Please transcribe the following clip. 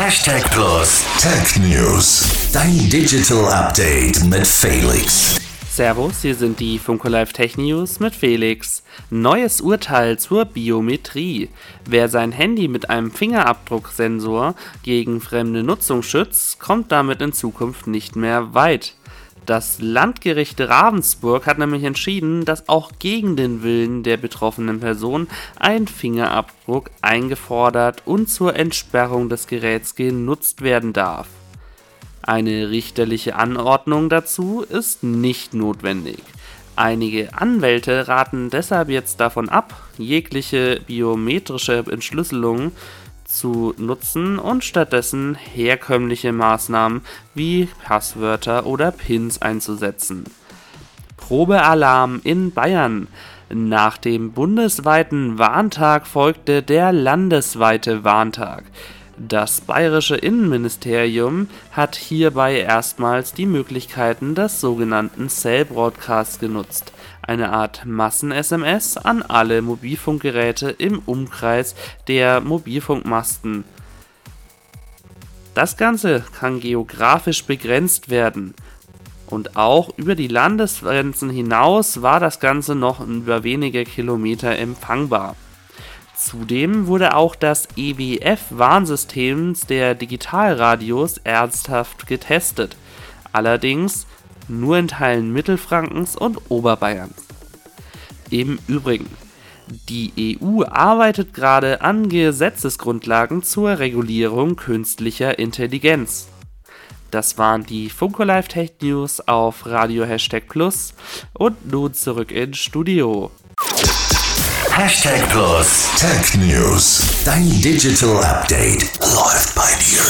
Hashtag Plus Tech News. Dein Digital Update mit Felix. Servus, hier sind die Funko Live Tech News mit Felix. Neues Urteil zur Biometrie. Wer sein Handy mit einem Fingerabdrucksensor gegen fremde Nutzung schützt, kommt damit in Zukunft nicht mehr weit. Das Landgericht Ravensburg hat nämlich entschieden, dass auch gegen den Willen der betroffenen Person ein Fingerabdruck eingefordert und zur Entsperrung des Geräts genutzt werden darf. Eine richterliche Anordnung dazu ist nicht notwendig. Einige Anwälte raten deshalb jetzt davon ab, jegliche biometrische Entschlüsselung zu nutzen und stattdessen herkömmliche Maßnahmen wie Passwörter oder Pins einzusetzen. Probealarm in Bayern. Nach dem bundesweiten Warntag folgte der landesweite Warntag. Das bayerische Innenministerium hat hierbei erstmals die Möglichkeiten des sogenannten Cell Broadcasts genutzt eine Art Massen-SMS an alle Mobilfunkgeräte im Umkreis der Mobilfunkmasten. Das Ganze kann geografisch begrenzt werden. Und auch über die Landesgrenzen hinaus war das Ganze noch über wenige Kilometer empfangbar. Zudem wurde auch das EWF-Warnsystem der Digitalradios ernsthaft getestet. Allerdings nur in Teilen Mittelfrankens und Oberbayerns. Im Übrigen, die EU arbeitet gerade an Gesetzesgrundlagen zur Regulierung künstlicher Intelligenz. Das waren die Funko Live Tech News auf Radio Hashtag Plus und nun zurück ins Studio. Hashtag Plus Tech News. Dein Digital Update läuft bei dir.